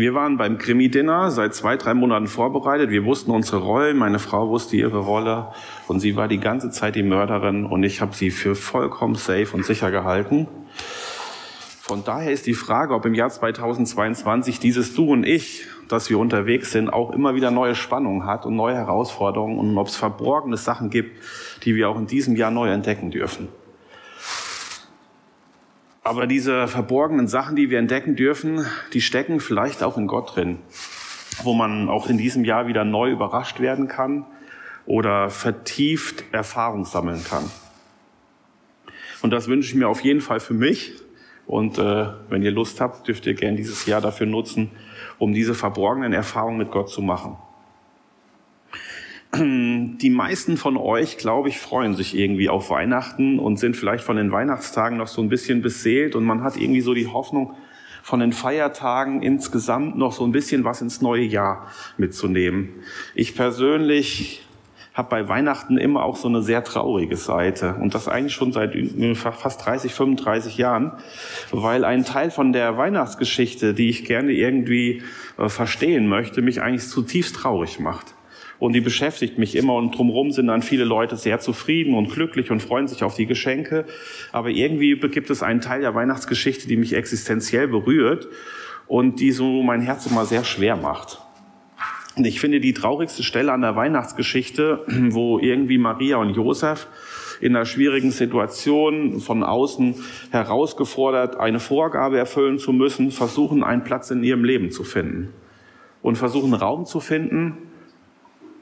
Wir waren beim Krimi-Dinner seit zwei, drei Monaten vorbereitet. Wir wussten unsere Rollen. Meine Frau wusste ihre Rolle. Und sie war die ganze Zeit die Mörderin. Und ich habe sie für vollkommen safe und sicher gehalten. Von daher ist die Frage, ob im Jahr 2022 dieses Du und Ich, dass wir unterwegs sind, auch immer wieder neue Spannungen hat und neue Herausforderungen und ob es verborgene Sachen gibt, die wir auch in diesem Jahr neu entdecken dürfen. Aber diese verborgenen Sachen, die wir entdecken dürfen, die stecken vielleicht auch in Gott drin, wo man auch in diesem Jahr wieder neu überrascht werden kann oder vertieft Erfahrung sammeln kann. Und das wünsche ich mir auf jeden Fall für mich. Und äh, wenn ihr Lust habt, dürft ihr gerne dieses Jahr dafür nutzen, um diese verborgenen Erfahrungen mit Gott zu machen. Die meisten von euch, glaube ich, freuen sich irgendwie auf Weihnachten und sind vielleicht von den Weihnachtstagen noch so ein bisschen beseelt und man hat irgendwie so die Hoffnung, von den Feiertagen insgesamt noch so ein bisschen was ins neue Jahr mitzunehmen. Ich persönlich habe bei Weihnachten immer auch so eine sehr traurige Seite und das eigentlich schon seit fast 30, 35 Jahren, weil ein Teil von der Weihnachtsgeschichte, die ich gerne irgendwie äh, verstehen möchte, mich eigentlich zutiefst traurig macht und die beschäftigt mich immer und drumherum sind dann viele Leute sehr zufrieden und glücklich und freuen sich auf die Geschenke. Aber irgendwie gibt es einen Teil der Weihnachtsgeschichte, die mich existenziell berührt und die so mein Herz immer sehr schwer macht. Und ich finde die traurigste Stelle an der Weihnachtsgeschichte, wo irgendwie Maria und Josef in einer schwierigen Situation von außen herausgefordert, eine Vorgabe erfüllen zu müssen, versuchen, einen Platz in ihrem Leben zu finden und versuchen, Raum zu finden,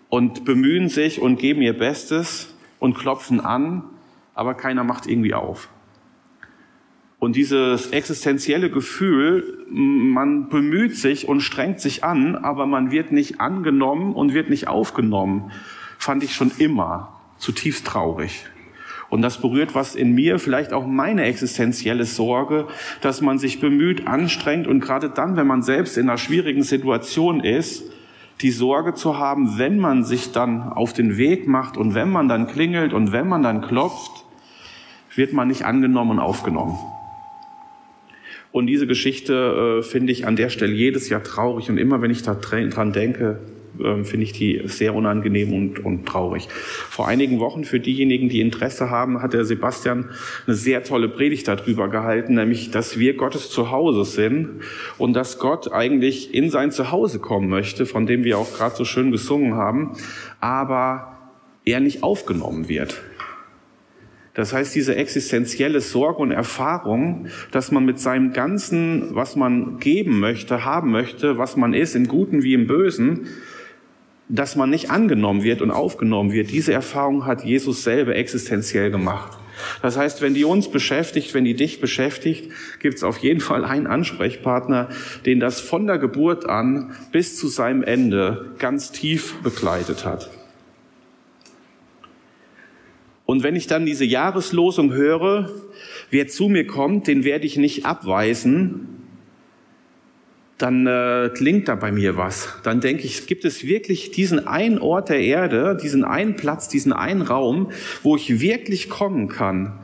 und bemühen sich und geben ihr Bestes und klopfen an, aber keiner macht irgendwie auf. Und dieses existenzielle Gefühl, man bemüht sich und strengt sich an, aber man wird nicht angenommen und wird nicht aufgenommen, fand ich schon immer zutiefst traurig. Und das berührt was in mir, vielleicht auch meine existenzielle Sorge, dass man sich bemüht, anstrengt und gerade dann, wenn man selbst in einer schwierigen Situation ist, die Sorge zu haben, wenn man sich dann auf den Weg macht und wenn man dann klingelt und wenn man dann klopft, wird man nicht angenommen und aufgenommen. Und diese Geschichte äh, finde ich an der Stelle jedes Jahr traurig und immer wenn ich daran denke, äh, finde ich die sehr unangenehm und, und traurig. Vor einigen Wochen, für diejenigen, die Interesse haben, hat der Sebastian eine sehr tolle Predigt darüber gehalten, nämlich, dass wir Gottes Zuhause sind und dass Gott eigentlich in sein Zuhause kommen möchte, von dem wir auch gerade so schön gesungen haben, aber er nicht aufgenommen wird. Das heißt, diese existenzielle Sorge und Erfahrung, dass man mit seinem Ganzen, was man geben möchte, haben möchte, was man ist, im Guten wie im Bösen, dass man nicht angenommen wird und aufgenommen wird, diese Erfahrung hat Jesus selber existenziell gemacht. Das heißt, wenn die uns beschäftigt, wenn die dich beschäftigt, gibt es auf jeden Fall einen Ansprechpartner, den das von der Geburt an bis zu seinem Ende ganz tief begleitet hat. Und wenn ich dann diese Jahreslosung höre, wer zu mir kommt, den werde ich nicht abweisen, dann äh, klingt da bei mir was. Dann denke ich, gibt es wirklich diesen einen Ort der Erde, diesen einen Platz, diesen einen Raum, wo ich wirklich kommen kann,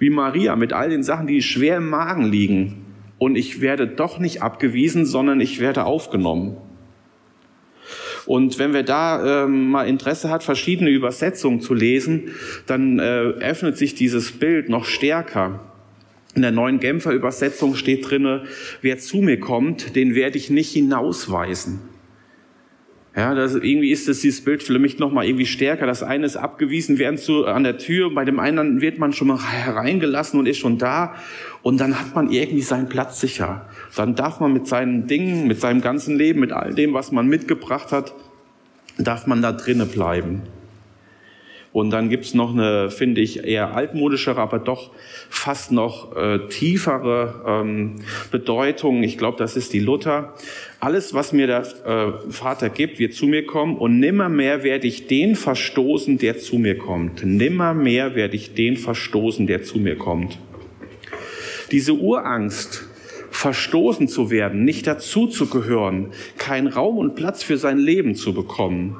wie Maria mit all den Sachen, die schwer im Magen liegen. Und ich werde doch nicht abgewiesen, sondern ich werde aufgenommen. Und wenn wir da ähm, mal Interesse hat, verschiedene Übersetzungen zu lesen, dann äh, öffnet sich dieses Bild noch stärker. In der neuen Genfer Übersetzung steht drinne, wer zu mir kommt, den werde ich nicht hinausweisen. Ja, das, irgendwie ist das dieses Bild für mich nochmal irgendwie stärker. Das eine ist abgewiesen werden zu, an der Tür, bei dem einen wird man schon mal hereingelassen und ist schon da und dann hat man irgendwie seinen Platz sicher. Dann darf man mit seinen Dingen, mit seinem ganzen Leben, mit all dem, was man mitgebracht hat, darf man da drinnen bleiben. Und dann gibt's noch eine, finde ich, eher altmodischere, aber doch fast noch äh, tiefere ähm, Bedeutung. Ich glaube, das ist die Luther. Alles, was mir der äh, Vater gibt, wird zu mir kommen und nimmermehr werde ich den verstoßen, der zu mir kommt. Nimmermehr werde ich den verstoßen, der zu mir kommt. Diese Urangst, verstoßen zu werden, nicht dazu zu gehören, keinen Raum und Platz für sein Leben zu bekommen,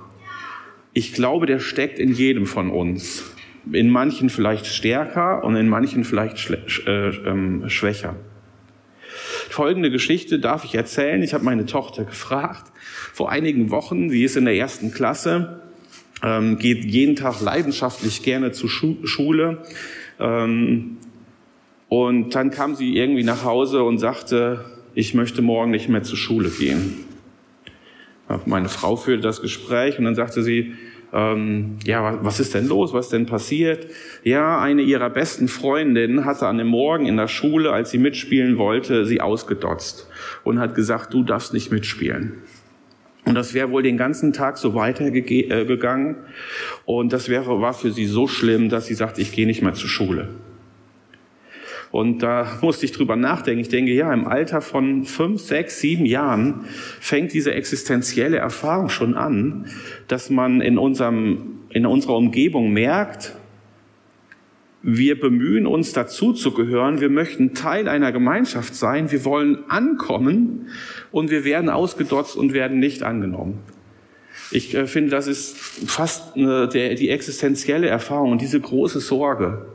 ich glaube, der steckt in jedem von uns. In manchen vielleicht stärker und in manchen vielleicht äh, ähm, schwächer. Folgende Geschichte darf ich erzählen. Ich habe meine Tochter gefragt vor einigen Wochen, sie ist in der ersten Klasse, ähm, geht jeden Tag leidenschaftlich gerne zur Schu Schule. Ähm, und dann kam sie irgendwie nach Hause und sagte, ich möchte morgen nicht mehr zur Schule gehen. Meine Frau führte das Gespräch und dann sagte sie, ähm, ja, was ist denn los? Was ist denn passiert? Ja, eine ihrer besten Freundinnen hatte an dem Morgen in der Schule, als sie mitspielen wollte, sie ausgedotzt und hat gesagt, du darfst nicht mitspielen. Und das wäre wohl den ganzen Tag so weitergegangen. Äh, und das wäre, war für sie so schlimm, dass sie sagt, ich gehe nicht mehr zur Schule. Und da musste ich drüber nachdenken. Ich denke, ja, im Alter von fünf, sechs, sieben Jahren fängt diese existenzielle Erfahrung schon an, dass man in unserem, in unserer Umgebung merkt, wir bemühen uns dazu zu gehören, wir möchten Teil einer Gemeinschaft sein, wir wollen ankommen und wir werden ausgedotzt und werden nicht angenommen. Ich äh, finde, das ist fast eine, der, die existenzielle Erfahrung und diese große Sorge.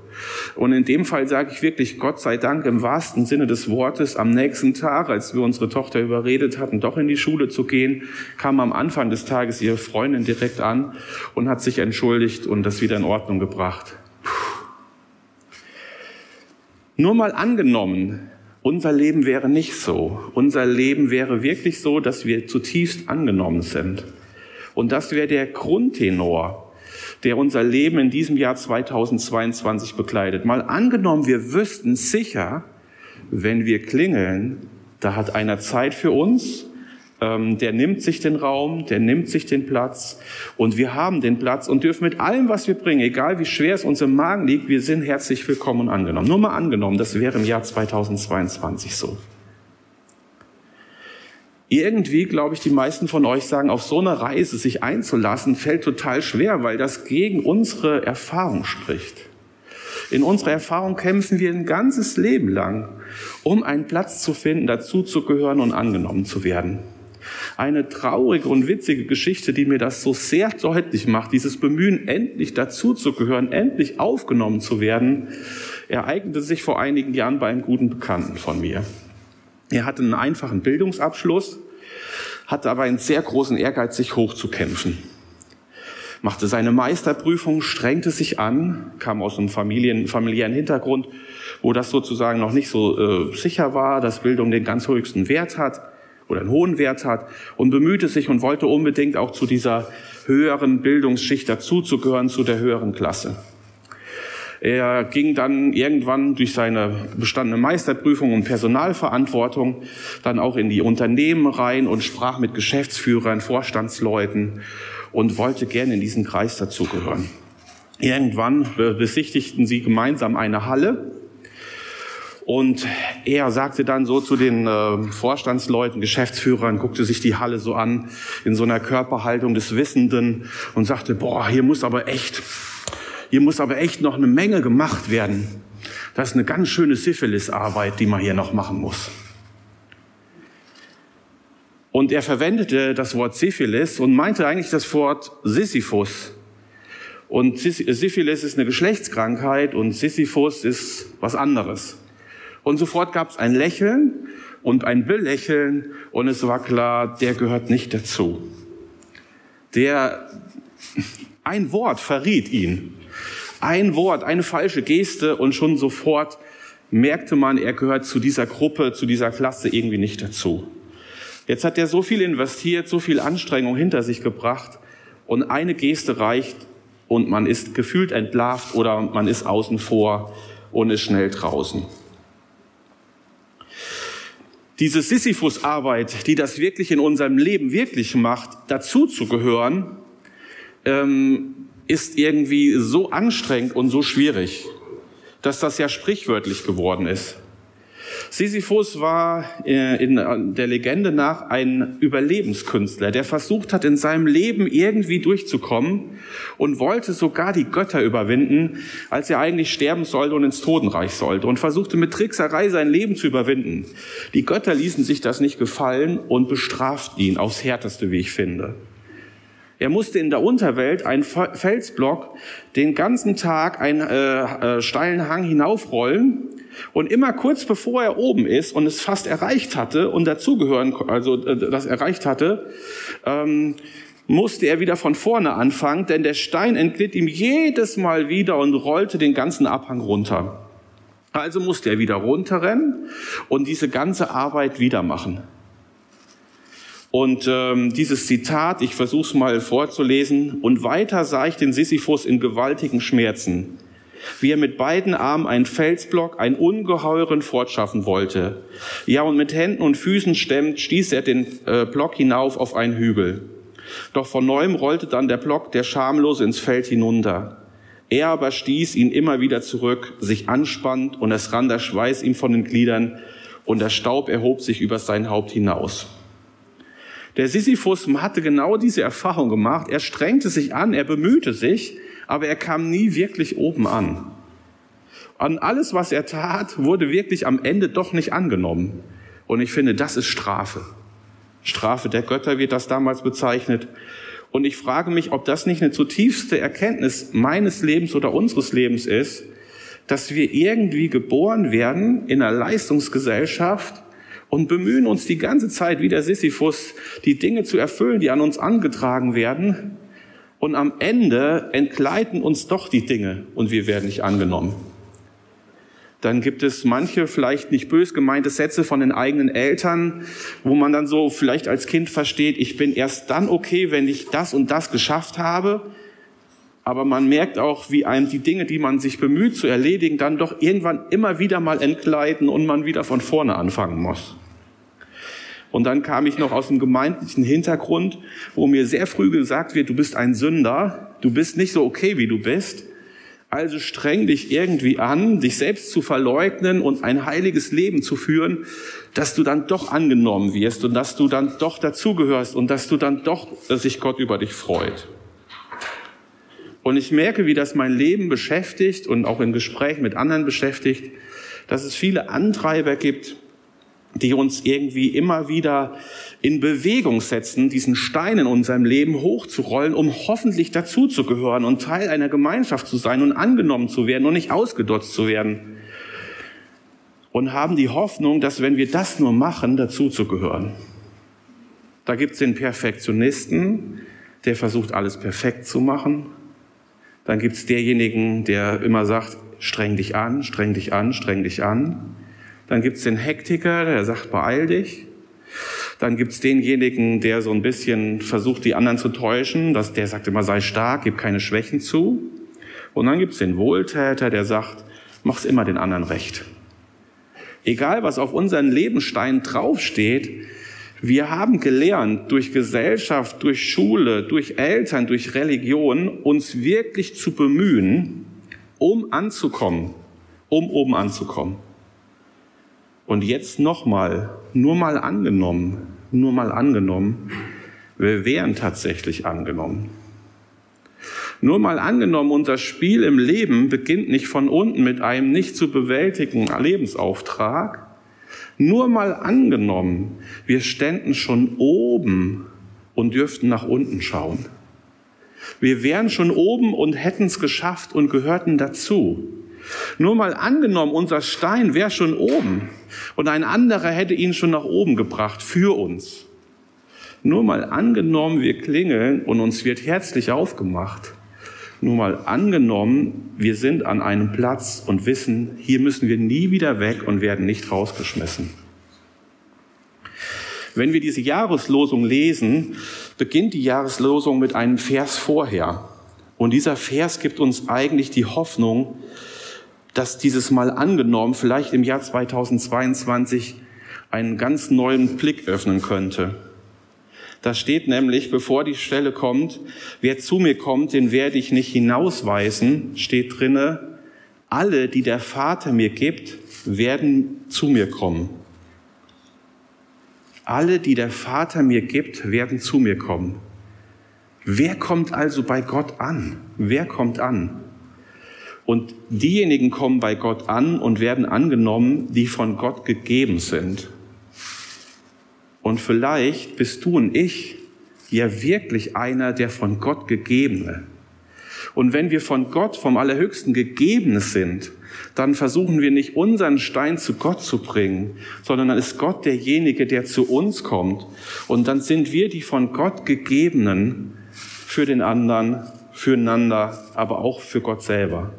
Und in dem Fall sage ich wirklich, Gott sei Dank im wahrsten Sinne des Wortes, am nächsten Tag, als wir unsere Tochter überredet hatten, doch in die Schule zu gehen, kam am Anfang des Tages ihre Freundin direkt an und hat sich entschuldigt und das wieder in Ordnung gebracht. Nur mal angenommen, unser Leben wäre nicht so. Unser Leben wäre wirklich so, dass wir zutiefst angenommen sind. Und das wäre der Grundtenor der unser Leben in diesem Jahr 2022 bekleidet. Mal angenommen, wir wüssten sicher, wenn wir klingeln, da hat einer Zeit für uns, ähm, der nimmt sich den Raum, der nimmt sich den Platz und wir haben den Platz und dürfen mit allem, was wir bringen, egal wie schwer es uns im Magen liegt, wir sind herzlich willkommen und angenommen. Nur mal angenommen, das wäre im Jahr 2022 so. Irgendwie, glaube ich, die meisten von euch sagen, auf so eine Reise sich einzulassen, fällt total schwer, weil das gegen unsere Erfahrung spricht. In unserer Erfahrung kämpfen wir ein ganzes Leben lang, um einen Platz zu finden, dazuzugehören und angenommen zu werden. Eine traurige und witzige Geschichte, die mir das so sehr deutlich macht, dieses Bemühen, endlich dazuzugehören, endlich aufgenommen zu werden, ereignete sich vor einigen Jahren bei einem guten Bekannten von mir. Er hatte einen einfachen Bildungsabschluss, hatte aber einen sehr großen Ehrgeiz, sich hochzukämpfen. Machte seine Meisterprüfung, strengte sich an, kam aus einem Familien, familiären Hintergrund, wo das sozusagen noch nicht so äh, sicher war, dass Bildung den ganz höchsten Wert hat oder einen hohen Wert hat und bemühte sich und wollte unbedingt auch zu dieser höheren Bildungsschicht dazuzugehören, zu der höheren Klasse. Er ging dann irgendwann durch seine bestandene Meisterprüfung und Personalverantwortung dann auch in die Unternehmen rein und sprach mit Geschäftsführern, Vorstandsleuten und wollte gerne in diesen Kreis dazugehören. Irgendwann besichtigten sie gemeinsam eine Halle und er sagte dann so zu den äh, Vorstandsleuten, Geschäftsführern, guckte sich die Halle so an in so einer Körperhaltung des Wissenden und sagte, boah, hier muss aber echt hier muss aber echt noch eine Menge gemacht werden. Das ist eine ganz schöne Syphilis-Arbeit, die man hier noch machen muss. Und er verwendete das Wort Syphilis und meinte eigentlich das Wort Sisyphus. Und Syphilis ist eine Geschlechtskrankheit und Sisyphus ist was anderes. Und sofort gab es ein Lächeln und ein Belächeln und es war klar, der gehört nicht dazu. Der, ein Wort verriet ihn. Ein Wort, eine falsche Geste und schon sofort merkte man, er gehört zu dieser Gruppe, zu dieser Klasse irgendwie nicht dazu. Jetzt hat er so viel investiert, so viel Anstrengung hinter sich gebracht und eine Geste reicht und man ist gefühlt entlarvt oder man ist außen vor und ist schnell draußen. Diese Sisyphus-Arbeit, die das wirklich in unserem Leben wirklich macht, dazu zu gehören, ähm, ist irgendwie so anstrengend und so schwierig, dass das ja sprichwörtlich geworden ist. Sisyphus war äh, in der Legende nach ein Überlebenskünstler, der versucht hat, in seinem Leben irgendwie durchzukommen und wollte sogar die Götter überwinden, als er eigentlich sterben sollte und ins Totenreich sollte und versuchte mit Trickserei sein Leben zu überwinden. Die Götter ließen sich das nicht gefallen und bestraften ihn aufs härteste, wie ich finde. Er musste in der Unterwelt einen Felsblock den ganzen Tag einen äh, äh, steilen Hang hinaufrollen und immer kurz bevor er oben ist und es fast erreicht hatte und dazugehören, also äh, das erreicht hatte, ähm, musste er wieder von vorne anfangen, denn der Stein entglitt ihm jedes Mal wieder und rollte den ganzen Abhang runter. Also musste er wieder runterrennen und diese ganze Arbeit wieder machen. Und ähm, dieses Zitat, ich versuche es mal vorzulesen, und weiter sah ich den Sisyphus in gewaltigen Schmerzen wie er mit beiden Armen einen Felsblock, einen ungeheuren fortschaffen wollte. Ja, und mit Händen und Füßen stemmend stieß er den äh, Block hinauf auf einen Hügel. Doch von neuem rollte dann der Block, der schamlos ins Feld hinunter. Er aber stieß ihn immer wieder zurück, sich anspannt, und es rann der Schweiß ihm von den Gliedern, und der Staub erhob sich über sein Haupt hinaus. Der Sisyphus hatte genau diese Erfahrung gemacht. Er strengte sich an, er bemühte sich, aber er kam nie wirklich oben an. An alles, was er tat, wurde wirklich am Ende doch nicht angenommen. Und ich finde, das ist Strafe. Strafe der Götter wird das damals bezeichnet. Und ich frage mich, ob das nicht eine zutiefste Erkenntnis meines Lebens oder unseres Lebens ist, dass wir irgendwie geboren werden in einer Leistungsgesellschaft und bemühen uns die ganze Zeit wie der Sisyphus, die Dinge zu erfüllen, die an uns angetragen werden und am Ende entgleiten uns doch die Dinge und wir werden nicht angenommen. Dann gibt es manche vielleicht nicht bös gemeinte Sätze von den eigenen Eltern, wo man dann so vielleicht als Kind versteht, ich bin erst dann okay, wenn ich das und das geschafft habe. Aber man merkt auch, wie einem die Dinge, die man sich bemüht zu erledigen, dann doch irgendwann immer wieder mal entgleiten und man wieder von vorne anfangen muss. Und dann kam ich noch aus dem gemeindlichen Hintergrund, wo mir sehr früh gesagt wird, du bist ein Sünder, du bist nicht so okay, wie du bist. Also streng dich irgendwie an, dich selbst zu verleugnen und ein heiliges Leben zu führen, dass du dann doch angenommen wirst und dass du dann doch dazugehörst und dass du dann doch, dass sich Gott über dich freut. Und ich merke, wie das mein Leben beschäftigt und auch in Gesprächen mit anderen beschäftigt, dass es viele Antreiber gibt, die uns irgendwie immer wieder in Bewegung setzen, diesen Stein in unserem Leben hochzurollen, um hoffentlich dazuzugehören und Teil einer Gemeinschaft zu sein und angenommen zu werden und nicht ausgedotzt zu werden. Und haben die Hoffnung, dass wenn wir das nur machen, dazuzugehören. Da gibt's den Perfektionisten, der versucht, alles perfekt zu machen. Dann gibt's derjenigen, der immer sagt, streng dich an, streng dich an, streng dich an. Dann gibt's den Hektiker, der sagt, beeil dich. Dann gibt's denjenigen, der so ein bisschen versucht, die anderen zu täuschen, dass der sagt immer, sei stark, gib keine Schwächen zu. Und dann gibt's den Wohltäter, der sagt, mach's immer den anderen recht. Egal, was auf unseren Lebensstein draufsteht, wir haben gelernt, durch Gesellschaft, durch Schule, durch Eltern, durch Religion, uns wirklich zu bemühen, um anzukommen, um oben anzukommen. Und jetzt nochmal, nur mal angenommen, nur mal angenommen, wir wären tatsächlich angenommen. Nur mal angenommen, unser Spiel im Leben beginnt nicht von unten mit einem nicht zu bewältigenden Lebensauftrag. Nur mal angenommen, wir ständen schon oben und dürften nach unten schauen. Wir wären schon oben und hätten es geschafft und gehörten dazu. Nur mal angenommen, unser Stein wäre schon oben und ein anderer hätte ihn schon nach oben gebracht für uns. Nur mal angenommen, wir klingeln und uns wird herzlich aufgemacht. Nur mal angenommen, wir sind an einem Platz und wissen, hier müssen wir nie wieder weg und werden nicht rausgeschmissen. Wenn wir diese Jahreslosung lesen, beginnt die Jahreslosung mit einem Vers vorher. Und dieser Vers gibt uns eigentlich die Hoffnung, dass dieses Mal angenommen vielleicht im Jahr 2022 einen ganz neuen Blick öffnen könnte. Da steht nämlich, bevor die Stelle kommt, wer zu mir kommt, den werde ich nicht hinausweisen, steht drinne, alle, die der Vater mir gibt, werden zu mir kommen. Alle, die der Vater mir gibt, werden zu mir kommen. Wer kommt also bei Gott an? Wer kommt an? Und diejenigen kommen bei Gott an und werden angenommen, die von Gott gegeben sind. Und vielleicht bist du und ich ja wirklich einer der von Gott gegebene. Und wenn wir von Gott, vom Allerhöchsten gegebene sind, dann versuchen wir nicht unseren Stein zu Gott zu bringen, sondern dann ist Gott derjenige, der zu uns kommt. Und dann sind wir die von Gott gegebenen für den anderen, füreinander, aber auch für Gott selber.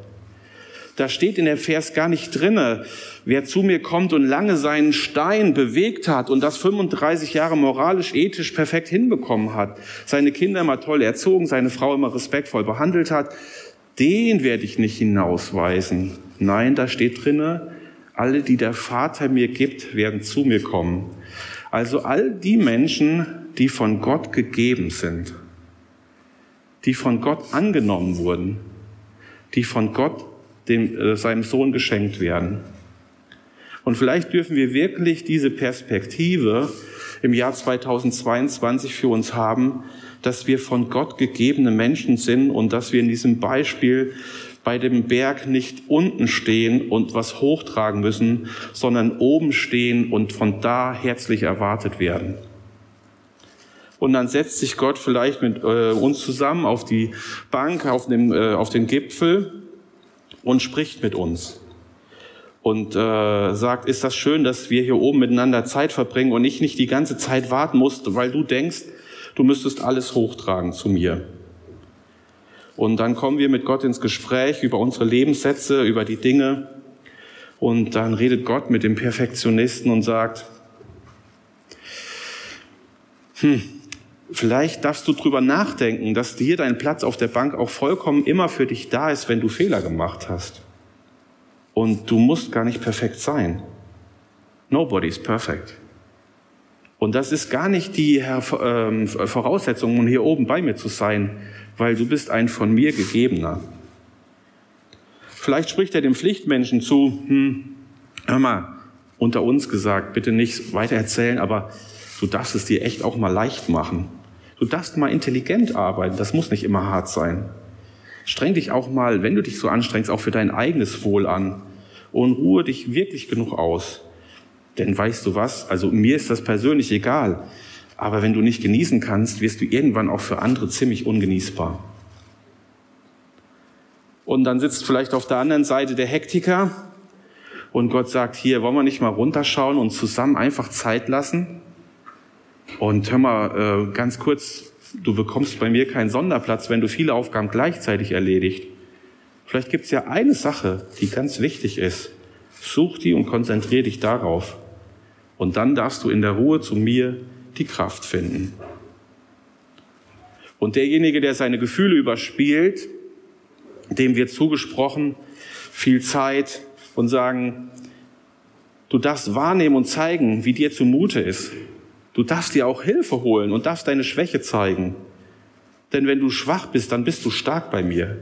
Da steht in der Vers gar nicht drinne, wer zu mir kommt und lange seinen Stein bewegt hat und das 35 Jahre moralisch, ethisch perfekt hinbekommen hat, seine Kinder immer toll erzogen, seine Frau immer respektvoll behandelt hat, den werde ich nicht hinausweisen. Nein, da steht drinne, alle, die der Vater mir gibt, werden zu mir kommen. Also all die Menschen, die von Gott gegeben sind, die von Gott angenommen wurden, die von Gott dem, äh, seinem Sohn geschenkt werden. Und vielleicht dürfen wir wirklich diese Perspektive im Jahr 2022 für uns haben, dass wir von Gott gegebene Menschen sind und dass wir in diesem Beispiel bei dem Berg nicht unten stehen und was hochtragen müssen, sondern oben stehen und von da herzlich erwartet werden. Und dann setzt sich Gott vielleicht mit äh, uns zusammen auf die Bank, auf, dem, äh, auf den Gipfel und spricht mit uns und äh, sagt, ist das schön, dass wir hier oben miteinander Zeit verbringen und ich nicht die ganze Zeit warten musste, weil du denkst, du müsstest alles hochtragen zu mir. Und dann kommen wir mit Gott ins Gespräch über unsere Lebenssätze, über die Dinge. Und dann redet Gott mit dem Perfektionisten und sagt, hm, vielleicht darfst du drüber nachdenken, dass dir dein Platz auf der Bank auch vollkommen immer für dich da ist, wenn du Fehler gemacht hast. Und du musst gar nicht perfekt sein. Nobody is perfect. Und das ist gar nicht die ähm, Voraussetzung, um hier oben bei mir zu sein, weil du bist ein von mir gegebener. Vielleicht spricht er dem Pflichtmenschen zu, hm, hör mal, unter uns gesagt, bitte nicht weiter erzählen, aber du darfst es dir echt auch mal leicht machen. Du darfst mal intelligent arbeiten, das muss nicht immer hart sein. Streng dich auch mal, wenn du dich so anstrengst, auch für dein eigenes Wohl an und ruhe dich wirklich genug aus. Denn weißt du was, also mir ist das persönlich egal, aber wenn du nicht genießen kannst, wirst du irgendwann auch für andere ziemlich ungenießbar. Und dann sitzt vielleicht auf der anderen Seite der Hektiker und Gott sagt, hier wollen wir nicht mal runterschauen und zusammen einfach Zeit lassen. Und hör mal, äh, ganz kurz, du bekommst bei mir keinen Sonderplatz, wenn du viele Aufgaben gleichzeitig erledigt. Vielleicht gibt es ja eine Sache, die ganz wichtig ist. Such die und konzentriere dich darauf. Und dann darfst du in der Ruhe zu mir die Kraft finden. Und derjenige, der seine Gefühle überspielt, dem wird zugesprochen, viel Zeit und sagen, du darfst wahrnehmen und zeigen, wie dir zumute ist. Du darfst dir auch Hilfe holen und darfst deine Schwäche zeigen. Denn wenn du schwach bist, dann bist du stark bei mir.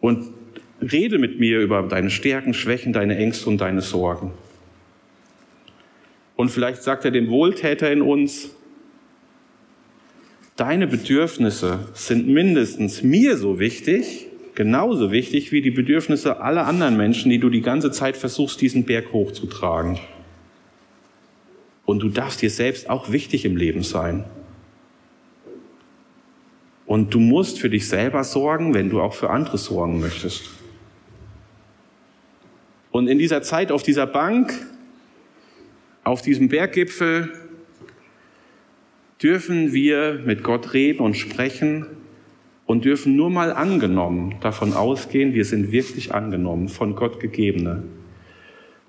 Und rede mit mir über deine Stärken, Schwächen, deine Ängste und deine Sorgen. Und vielleicht sagt er dem Wohltäter in uns, deine Bedürfnisse sind mindestens mir so wichtig, genauso wichtig wie die Bedürfnisse aller anderen Menschen, die du die ganze Zeit versuchst, diesen Berg hochzutragen. Und du darfst dir selbst auch wichtig im Leben sein. Und du musst für dich selber sorgen, wenn du auch für andere sorgen möchtest. Und in dieser Zeit auf dieser Bank, auf diesem Berggipfel, dürfen wir mit Gott reden und sprechen und dürfen nur mal angenommen davon ausgehen, wir sind wirklich angenommen, von Gott gegebene.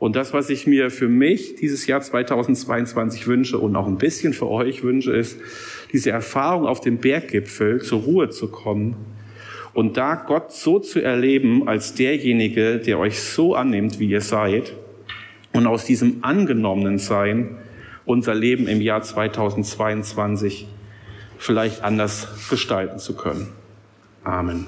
Und das, was ich mir für mich dieses Jahr 2022 wünsche und auch ein bisschen für euch wünsche, ist, diese Erfahrung auf dem Berggipfel zur Ruhe zu kommen und da Gott so zu erleben als derjenige, der euch so annimmt, wie ihr seid und aus diesem angenommenen Sein unser Leben im Jahr 2022 vielleicht anders gestalten zu können. Amen.